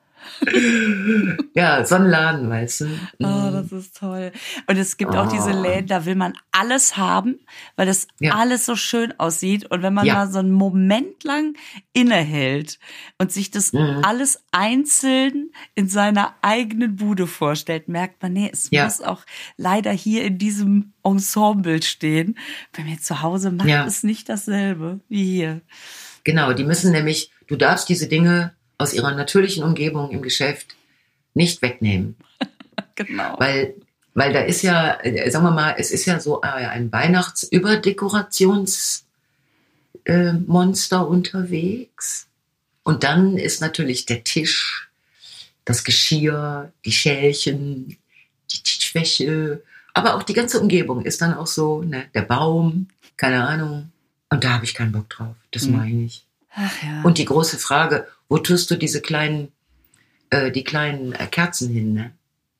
(laughs) ja, so ein Laden, weißt du. Oh, das ist toll. Und es gibt oh. auch diese oh. Läden, da will man alles haben, weil das ja. alles so schön aussieht. Und wenn man ja. mal so einen Moment lang innehält und sich das mhm. alles einzeln in seiner eigenen Bude vorstellt, merkt man, nee, es ja. muss auch leider hier in diesem Ensemble stehen. Bei mir zu Hause macht es nicht dasselbe wie hier. Genau, die müssen nämlich, du darfst diese Dinge aus ihrer natürlichen Umgebung im Geschäft nicht wegnehmen. (laughs) genau. Weil, weil da ist ja, äh, sagen wir mal, es ist ja so äh, ein Weihnachtsüberdekorationsmonster äh, unterwegs. Und dann ist natürlich der Tisch, das Geschirr, die Schälchen, die Tischwäsche, aber auch die ganze Umgebung ist dann auch so, ne, der Baum, keine Ahnung. Und da habe ich keinen Bock drauf. Das mhm. meine ich. Ach ja. Und die große Frage, wo tust du diese kleinen, äh, die kleinen äh, Kerzen hin? Ne?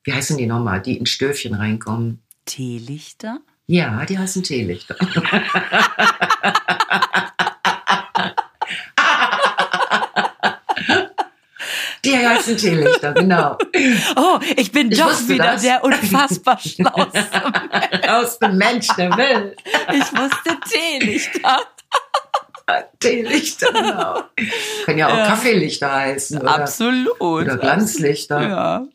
Wie heißen die nochmal, die in Stöfchen reinkommen? Teelichter? Ja, die heißen Teelichter. Die heißen Teelichter, genau. Oh, ich bin ich doch wieder das. der unfassbar schlauste (laughs) Mensch. Aus dem Mensch der Welt. Ich wusste Teelichter. Teelichter, genau. Können ja auch ja. Kaffeelichter heißen. Oder, Absolut. Oder Glanzlichter. Ja.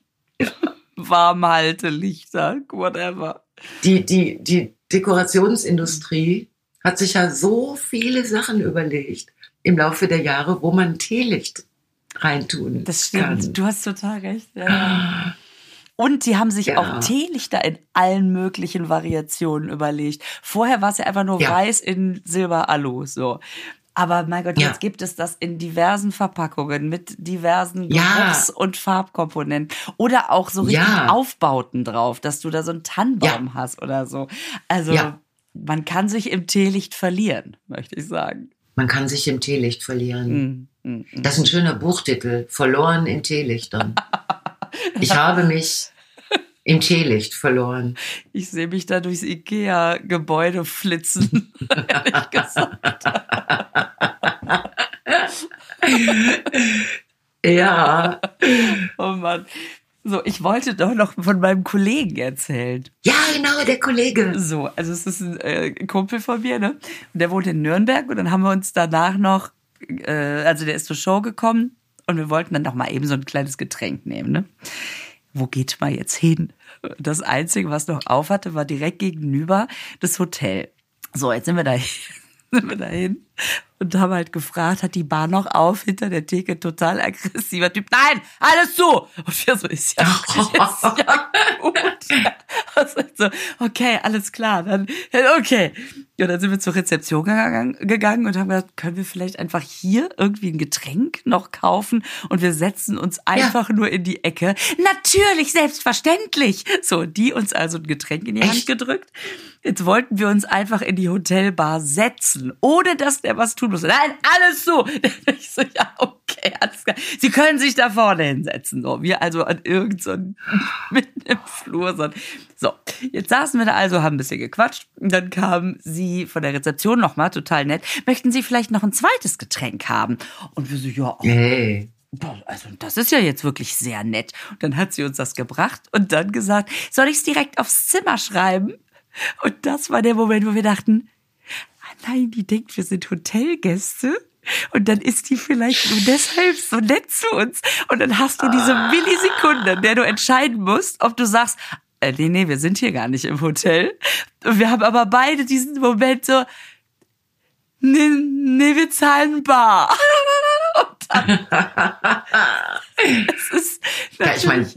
Warmhaltelichter, whatever. Die, die, die Dekorationsindustrie hat sich ja so viele Sachen überlegt im Laufe der Jahre, wo man Teelicht reintun Das stimmt, kann. du hast total recht. Ja. Und die haben sich ja. auch Teelichter in allen möglichen Variationen überlegt. Vorher war es ja einfach nur ja. weiß in Silber Alu, so. Aber mein Gott, ja. jetzt gibt es das in diversen Verpackungen mit diversen Geruchs- ja. und Farbkomponenten oder auch so richtig ja. Aufbauten drauf, dass du da so einen Tannenbaum hast oder so. Also man kann sich im Teelicht verlieren, möchte ich sagen. Man kann sich im Teelicht verlieren. Mm, mm, mm. Das ist ein schöner Buchtitel. Verloren in Teelichtern. (laughs) Ich habe mich im Teelicht verloren. Ich sehe mich da durchs Ikea-Gebäude flitzen. (laughs) ehrlich gesagt. ja. Oh Mann. So, ich wollte doch noch von meinem Kollegen erzählen. Ja, genau, der Kollege. So, also es ist ein äh, Kumpel von mir, ne? Und der wohnt in Nürnberg und dann haben wir uns danach noch, äh, also der ist zur Show gekommen und wir wollten dann noch mal eben so ein kleines Getränk nehmen, ne? Wo geht man jetzt hin? Das Einzige, was noch auf hatte, war direkt gegenüber das Hotel. So, jetzt sind wir da, (laughs) sind wir dahin. Und haben halt gefragt, hat die Bar noch auf hinter der Theke, total aggressiver Typ. Nein, alles zu! Und wir so, ist ja, (laughs) ist ja gut. Also so, okay, alles klar, dann, okay. Ja, dann sind wir zur Rezeption gegangen und haben gesagt, können wir vielleicht einfach hier irgendwie ein Getränk noch kaufen und wir setzen uns einfach ja. nur in die Ecke. Natürlich, selbstverständlich. So, die uns also ein Getränk in die Echt? Hand gedrückt. Jetzt wollten wir uns einfach in die Hotelbar setzen, ohne dass der was tun muss. Nein, alles so. (laughs) Ich so, ja, okay, alles klar. Sie können sich da vorne hinsetzen. So, wir also an irgendeinem, so (laughs) mitten im Flur. So. so, jetzt saßen wir da also, haben ein bisschen gequatscht. Und dann kam sie von der Rezeption nochmal, total nett. Möchten Sie vielleicht noch ein zweites Getränk haben? Und wir so, ja. Hey. Also das ist ja jetzt wirklich sehr nett. Und dann hat sie uns das gebracht und dann gesagt, soll ich es direkt aufs Zimmer schreiben? Und das war der Moment, wo wir dachten, nein, die denkt, wir sind Hotelgäste. Und dann ist die vielleicht nur deshalb so nett zu uns. Und dann hast du diese Millisekunde, in der du entscheiden musst, ob du sagst, äh, nee, nee, wir sind hier gar nicht im Hotel. Und wir haben aber beide diesen Moment so, nee, nee, wir zahlen bar. Es ist ja, ich meine,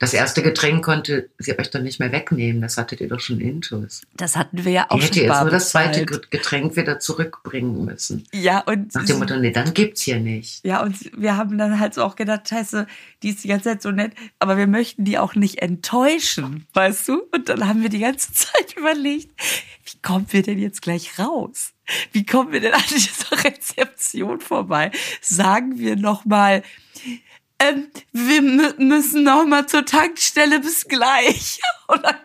das erste Getränk konnte sie euch doch nicht mehr wegnehmen. Das hattet ihr doch schon intus. Das hatten wir ja auch schon. Hätte jetzt nur das zweite Getränk wieder zurückbringen müssen. Ja, und. Nach dem Motto, nee, dann gibt's hier nicht. Ja, und wir haben dann halt so auch gedacht, scheiße, die ist die ganze Zeit so nett, aber wir möchten die auch nicht enttäuschen, weißt du? Und dann haben wir die ganze (laughs) Zeit überlegt, wie kommen wir denn jetzt gleich raus? Wie kommen wir denn an dieser (laughs) Rezeption vorbei? Sagen wir noch mal, ähm, wir müssen noch mal zur Tankstelle bis gleich. (laughs) Oder,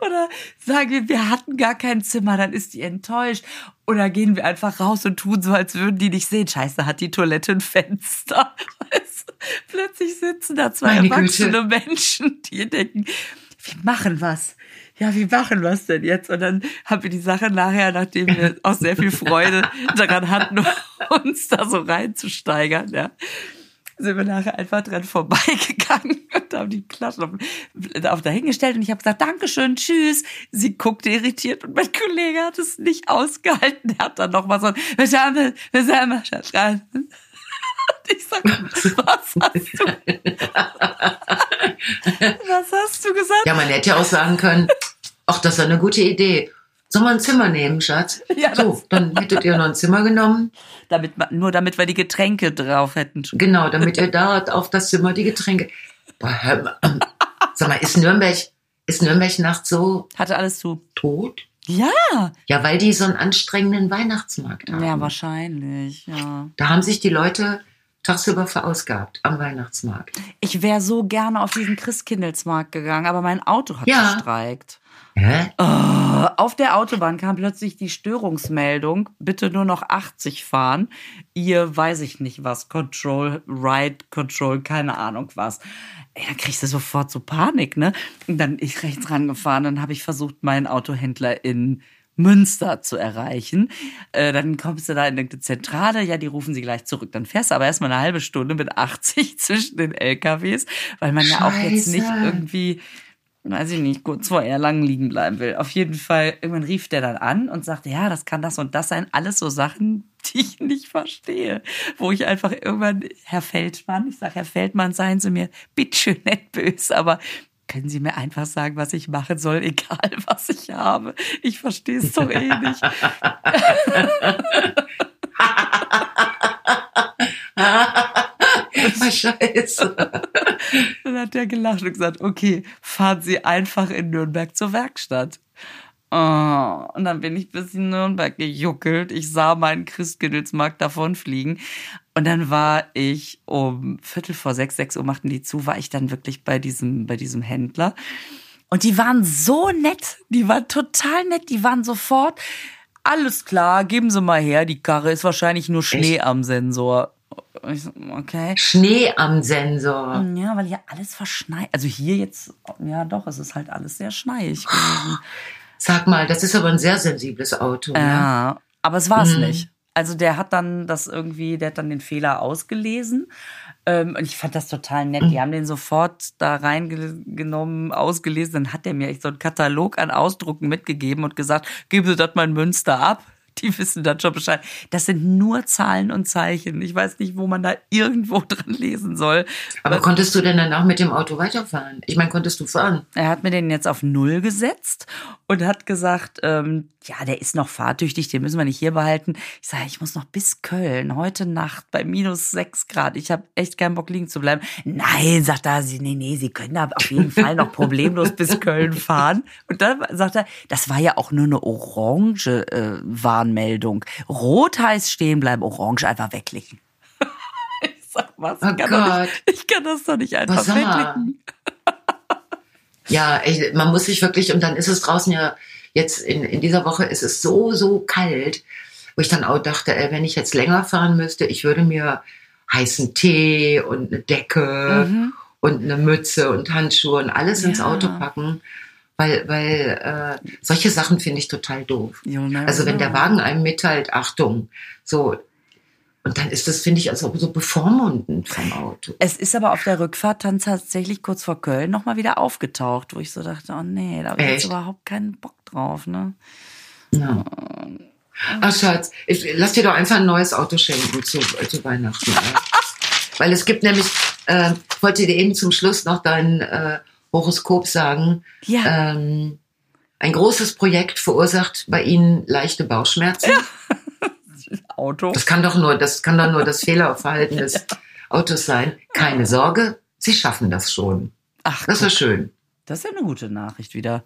oder sagen wir, wir hatten gar kein Zimmer, dann ist die enttäuscht. Oder gehen wir einfach raus und tun so, als würden die nicht sehen. Scheiße, hat die Toilette ein Fenster. (laughs) Weißt, plötzlich sitzen da zwei Meine erwachsene Güte. Menschen, die denken, wir machen was ja, wie machen wir es denn jetzt? Und dann haben wir die Sache nachher, nachdem wir auch sehr viel Freude daran hatten, (laughs) uns da so reinzusteigern, ja, sind wir nachher einfach dran vorbeigegangen (laughs) und haben die Flaschen auf, auf dahingestellt und ich habe gesagt, Dankeschön, tschüss. Sie guckte irritiert und mein Kollege hat es nicht ausgehalten. Er hat dann nochmal so, wir haben, wir haben, ich sag, was hast du? (laughs) was hast du gesagt? Ja, man hätte ja auch sagen können, ach, das ist eine gute Idee. Sollen wir ein Zimmer nehmen, Schatz? (laughs) Ja, so, dann hättet ihr noch ein Zimmer genommen. Damit, nur damit wir die Getränke drauf hätten. Genau, damit ihr da auf das Zimmer die Getränke. Boah, mal, sag mal, ist Nürnberg, ist Nürnberg nachts so? Hatte alles zu. Tot? Ja. Ja, weil die so einen anstrengenden Weihnachtsmarkt haben. Ja, wahrscheinlich, ja. Da haben sich die Leute tagsüber verausgabt am Weihnachtsmarkt. Ich wäre so gerne auf diesen Christkindelsmarkt gegangen, aber mein Auto hat ja. gestreikt. Hä? Oh, auf der Autobahn kam plötzlich die Störungsmeldung, bitte nur noch 80 fahren. Ihr weiß ich nicht was, Control, Ride Control, keine Ahnung was. Ey, dann kriegst du sofort so Panik, ne? Und dann ich rechts rangefahren, dann habe ich versucht, meinen Autohändler in Münster zu erreichen. Äh, dann kommst du da in eine Zentrale, ja, die rufen sie gleich zurück. Dann fährst du aber erstmal eine halbe Stunde mit 80 (laughs) zwischen den LKWs, weil man Scheiße. ja auch jetzt nicht irgendwie weiß ich nicht, kurz vor Erlangen liegen bleiben will. Auf jeden Fall, irgendwann rief der dann an und sagte, ja, das kann das und das sein. Alles so Sachen, (laughs) die ich nicht verstehe. Wo ich einfach irgendwann, Herr Feldmann, ich sage, Herr Feldmann, seien Sie mir bitte nicht böse, aber können Sie mir einfach sagen, was ich machen soll, egal (laughs) was ich habe? Ich verstehe es doch eh nicht. (laughs) Scheiße. (laughs) Dann hat er gelacht und gesagt, okay, fahren Sie einfach in Nürnberg zur Werkstatt. Oh, und dann bin ich bis in Nürnberg gejuckelt. Ich sah meinen Christkindlesmarkt davonfliegen. Und dann war ich um Viertel vor sechs, sechs Uhr machten die zu, war ich dann wirklich bei diesem, bei diesem Händler. Und die waren so nett. Die waren total nett. Die waren sofort, alles klar, geben Sie mal her. Die Karre ist wahrscheinlich nur Schnee Echt? am Sensor. Okay. Schnee am Sensor. Ja, weil hier alles verschneit. Also hier jetzt, ja doch, es ist halt alles sehr schneiig gewesen. Sag mal, das ist aber ein sehr sensibles Auto. Ja, ne? aber es war es mhm. nicht. Also der hat dann das irgendwie, der hat dann den Fehler ausgelesen. Ähm, und ich fand das total nett. Die mhm. haben den sofort da reingenommen, ausgelesen. Dann hat der mir echt so einen Katalog an Ausdrucken mitgegeben und gesagt, geben Sie das mal in Münster ab (laughs) die wissen dann schon Bescheid. Das sind nur Zahlen und Zeichen. Ich weiß nicht, wo man da irgendwo (laughs) dran lesen soll. Aber Was, konntest du denn danach mit dem Auto weiterfahren? Ich meine, konntest du fahren? Er hat mir den jetzt auf Null gesetzt und hat gesagt, ähm, ja, der ist noch fahrtüchtig, den müssen wir nicht hier behalten. Ich sage, ich muss noch bis Köln, heute Nacht bei minus sechs Grad. Ich habe echt keinen Bock liegen zu bleiben. Nein, sagt er, nee, nee, Sie können da auf jeden Fall noch problemlos bis Köln fahren. Und dann sagt er, das war ja auch nur eine orange äh, Warnmeldung. Rot heißt stehen bleiben, orange einfach wegklicken. (laughs) ich sag, was? Oh kann Gott. Nicht, ich kann das doch nicht einfach was wegklicken. ja, ich, man muss sich wirklich, und dann ist es draußen ja, jetzt in, in dieser Woche ist es so, so kalt, wo ich dann auch dachte, ey, wenn ich jetzt länger fahren müsste, ich würde mir heißen Tee und eine Decke mhm. und eine Mütze und Handschuhe und alles ja. ins Auto packen weil, weil äh, solche Sachen finde ich total doof. Na, also wenn der Wagen einem mitteilt, Achtung, so und dann ist das, finde ich, also so bevormundend vom Auto. Es ist aber auf der Rückfahrt dann tatsächlich kurz vor Köln nochmal wieder aufgetaucht, wo ich so dachte, oh nee, da habe ich jetzt überhaupt keinen Bock drauf, ne? Ja. Ach Schatz, ich, lass dir doch einfach ein neues Auto schenken zu, zu Weihnachten. (laughs) Weil es gibt nämlich, äh, wollte dir eben zum Schluss noch dein äh, Horoskop sagen. Ja. Ähm, ein großes Projekt verursacht bei Ihnen leichte Bauchschmerzen. Ja. (laughs) Auto. Das kann doch nur, das kann doch nur das (laughs) Fehlerverhalten des Autos sein. Keine Sorge, Sie schaffen das schon. Ach, das ist schön. Das ist ja eine gute Nachricht wieder.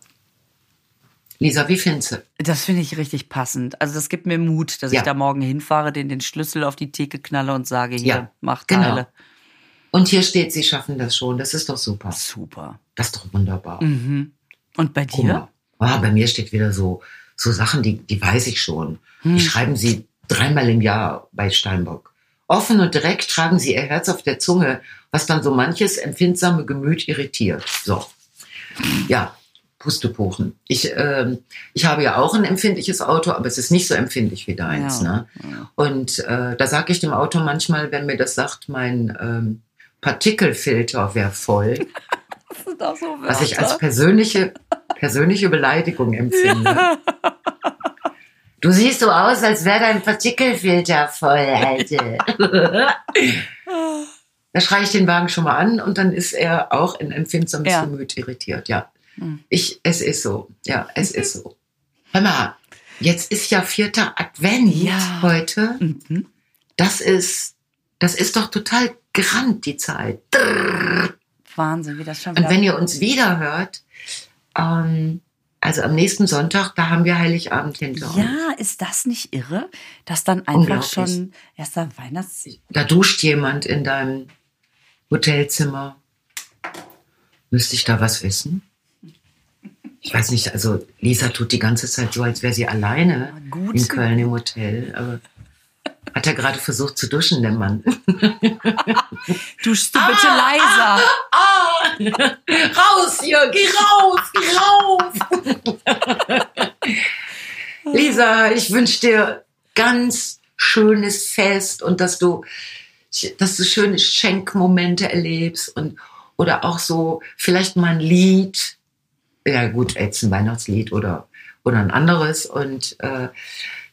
Lisa, wie findest du? Das finde ich richtig passend. Also das gibt mir Mut, dass ja. ich da morgen hinfahre, den den Schlüssel auf die Theke knalle und sage, hier, ja, mach Teile. Genau. Und hier steht, sie schaffen das schon. Das ist doch super. Super. Das ist doch wunderbar. Mhm. Und bei dir? Ah, bei mir steht wieder so, so Sachen, die, die weiß ich schon. Hm. Die schreiben sie dreimal im Jahr bei Steinbock. Offen und direkt tragen sie ihr Herz auf der Zunge, was dann so manches empfindsame Gemüt irritiert. So. Ja, Pustekuchen. Ich, äh, ich habe ja auch ein empfindliches Auto, aber es ist nicht so empfindlich wie deins. Ja. Ne? Und äh, da sage ich dem Auto manchmal, wenn mir das sagt, mein ähm, Partikelfilter wäre voll. (laughs) so was ich als persönliche, persönliche Beleidigung empfinde. Ja. Du siehst so aus, als wäre dein Partikelfilter voll, Alter. (laughs) da schreie ich den Wagen schon mal an und dann ist er auch in empfindsames ja. Gemüt irritiert, ja. Hm. Ich, es ist so, ja, es ist so. Hör mal, jetzt ist ja vierter Advent ja. heute. Mhm. Das ist, das ist doch total gerannt, die Zeit. Wahnsinn, wie das schon. Und wenn ihr uns wieder hört, ähm, also am nächsten Sonntag, da haben wir Heiligabend hinter uns. Ja, ist das nicht irre, dass dann einfach schon erster Weihnachts... Da duscht jemand in deinem Hotelzimmer. Müsste ich da was wissen? Ich weiß nicht, also Lisa tut die ganze Zeit so, als wäre sie alleine in Köln im Hotel. Aber hat er gerade versucht zu duschen, der Mann. (laughs) Duschst du bitte ah, leiser. Ah, (laughs) raus hier, geh raus, geh raus. (laughs) Lisa, ich wünsche dir ganz schönes Fest und dass du, dass du schöne Schenkmomente erlebst und oder auch so vielleicht mal ein Lied. Ja gut, jetzt ein Weihnachtslied oder oder ein anderes und äh,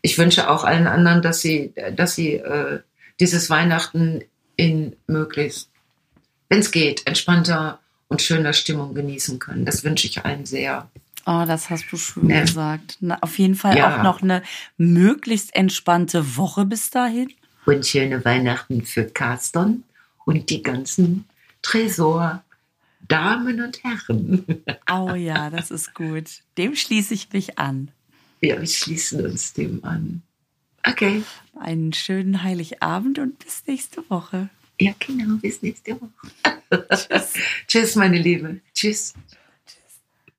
ich wünsche auch allen anderen, dass sie, dass sie äh, dieses Weihnachten in möglichst, wenn es geht, entspannter und schöner Stimmung genießen können. Das wünsche ich allen sehr. Oh, das hast du schön ja. gesagt. Na, auf jeden Fall ja. auch noch eine möglichst entspannte Woche bis dahin. Und schöne Weihnachten für Carsten und die ganzen Tresor. Damen und Herren. (laughs) Oh ja, das ist gut. Dem schließe ich mich an. Ja, wir schließen uns dem an. Okay. Einen schönen Heiligabend und bis nächste Woche. Ja, genau, bis nächste Woche. Tschüss. (laughs) Tschüss, meine Liebe. Tschüss.